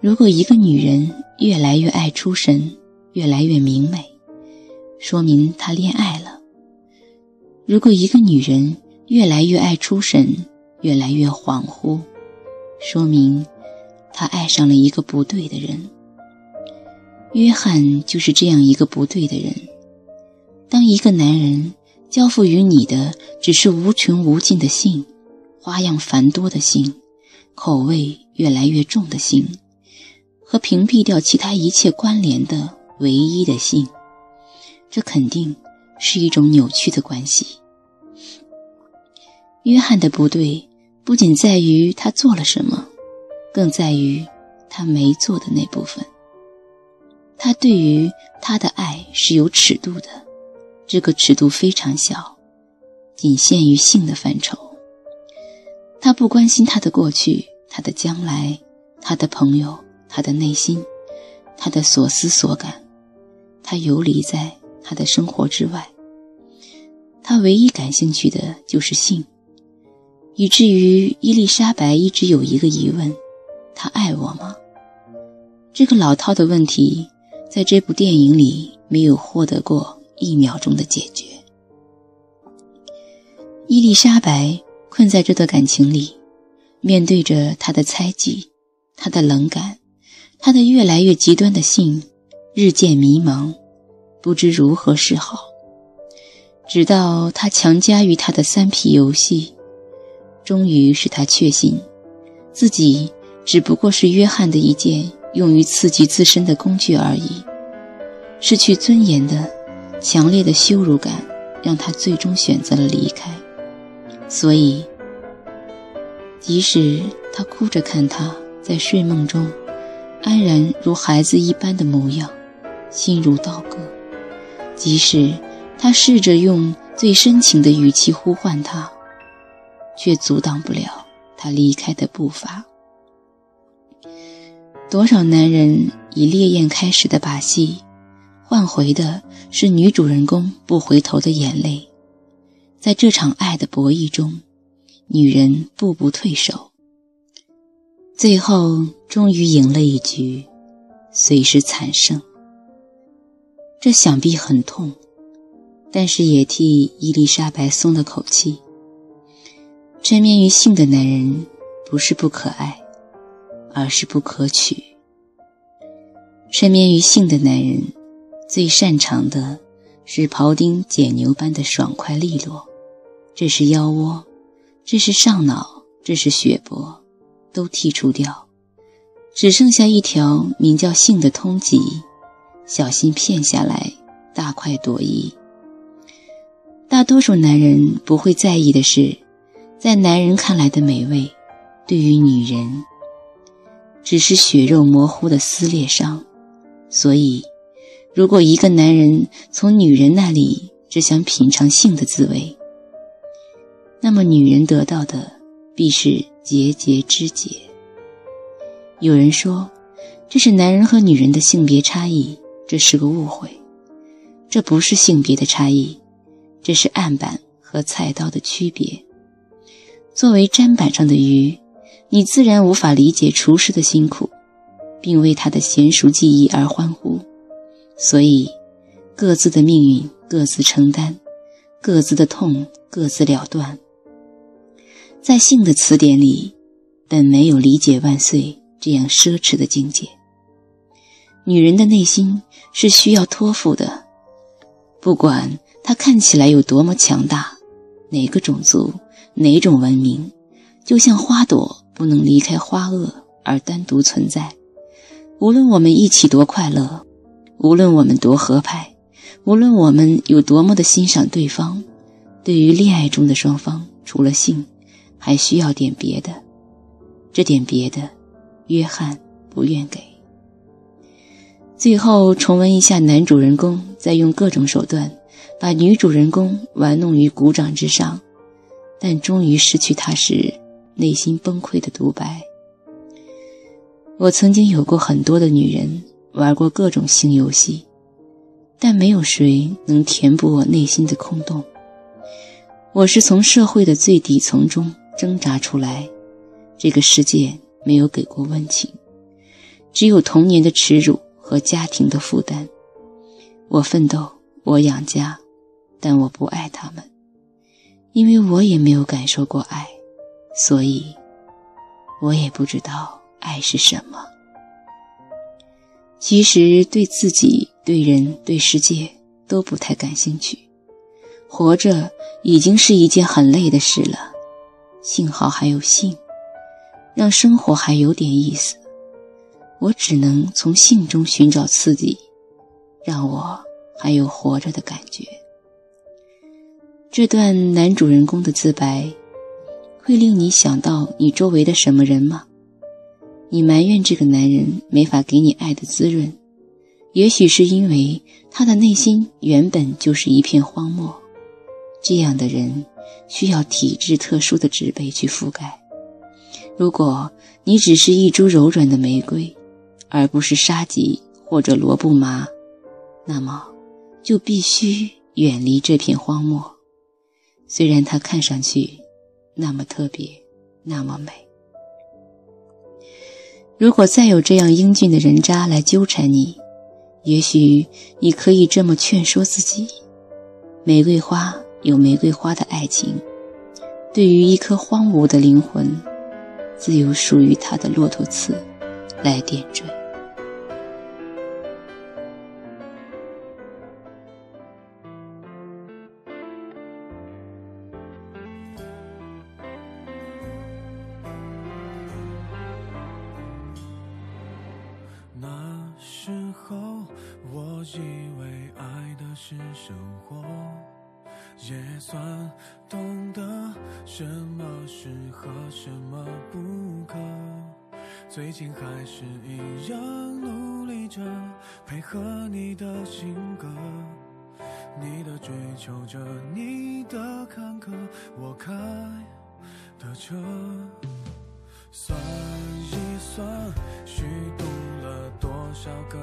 如果一个女人越来越爱出神，越来越明媚，说明她恋爱了；如果一个女人越来越爱出神，越来越恍惚，说明她爱上了一个不对的人。约翰就是这样一个不对的人。当一个男人交付于你的只是无穷无尽的性，花样繁多的性，口味越来越重的性，和屏蔽掉其他一切关联的唯一的性，这肯定是一种扭曲的关系。约翰的不对不仅在于他做了什么，更在于他没做的那部分。他对于他的爱是有尺度的，这个尺度非常小，仅限于性的范畴。他不关心他的过去、他的将来、他的朋友、他的内心、他的所思所感，他游离在他的生活之外。他唯一感兴趣的就是性，以至于伊丽莎白一直有一个疑问：他爱我吗？这个老套的问题。在这部电影里，没有获得过一秒钟的解决。伊丽莎白困在这段感情里，面对着他的猜忌、他的冷感、他的越来越极端的性，日渐迷茫，不知如何是好。直到他强加于他的三 P 游戏，终于使他确信，自己只不过是约翰的一件。用于刺激自身的工具而已。失去尊严的、强烈的羞辱感，让他最终选择了离开。所以，即使他哭着看他在睡梦中安然如孩子一般的模样，心如刀割；即使他试着用最深情的语气呼唤他，却阻挡不了他离开的步伐。多少男人以烈焰开始的把戏，换回的是女主人公不回头的眼泪。在这场爱的博弈中，女人步步退守，最后终于赢了一局，虽是惨胜。这想必很痛，但是也替伊丽莎白松了口气。沉湎于性的男人，不是不可爱。而是不可取。沉湎于性的男人，最擅长的是庖丁解牛般的爽快利落。这是腰窝，这是上脑，这是血泊，都剔除掉，只剩下一条名叫性的通缉，小心骗下来，大快朵颐。大多数男人不会在意的是，在男人看来的美味，对于女人。只是血肉模糊的撕裂伤，所以，如果一个男人从女人那里只想品尝性的滋味，那么女人得到的必是节节肢节。有人说，这是男人和女人的性别差异，这是个误会，这不是性别的差异，这是案板和菜刀的区别。作为砧板上的鱼。你自然无法理解厨师的辛苦，并为他的娴熟技艺而欢呼，所以各自的命运各自承担，各自的痛各自了断。在性的词典里，本没有“理解万岁”这样奢侈的境界。女人的内心是需要托付的，不管她看起来有多么强大，哪个种族，哪种文明，就像花朵。不能离开花萼而单独存在。无论我们一起多快乐，无论我们多合拍，无论我们有多么的欣赏对方，对于恋爱中的双方，除了性，还需要点别的。这点别的，约翰不愿给。最后重温一下男主人公在用各种手段把女主人公玩弄于股掌之上，但终于失去她时。内心崩溃的独白。我曾经有过很多的女人，玩过各种性游戏，但没有谁能填补我内心的空洞。我是从社会的最底层中挣扎出来，这个世界没有给过温情，只有童年的耻辱和家庭的负担。我奋斗，我养家，但我不爱他们，因为我也没有感受过爱，所以，我也不知道爱是什么。其实对自己、对人、对世界都不太感兴趣，活着已经是一件很累的事了。幸好还有性，让生活还有点意思。我只能从性中寻找刺激，让我还有活着的感觉。这段男主人公的自白，会令你想到你周围的什么人吗？你埋怨这个男人没法给你爱的滋润，也许是因为他的内心原本就是一片荒漠。这样的人需要体质特殊的植被去覆盖。如果你只是一株柔软的玫瑰，而不是沙棘或者罗布麻，那么就必须远离这片荒漠。虽然它看上去那么特别，那么美。如果再有这样英俊的人渣来纠缠你，也许你可以这么劝说自己：玫瑰花有玫瑰花的爱情，对于一颗荒芜的灵魂，自有属于它的骆驼刺来点缀。那时候，我以为爱的是生活也算懂得什么适合，什么不可。最近还是一样努力着配合你的性格，你的追求着，你的坎坷，我开的车。算一算，虚度了多少个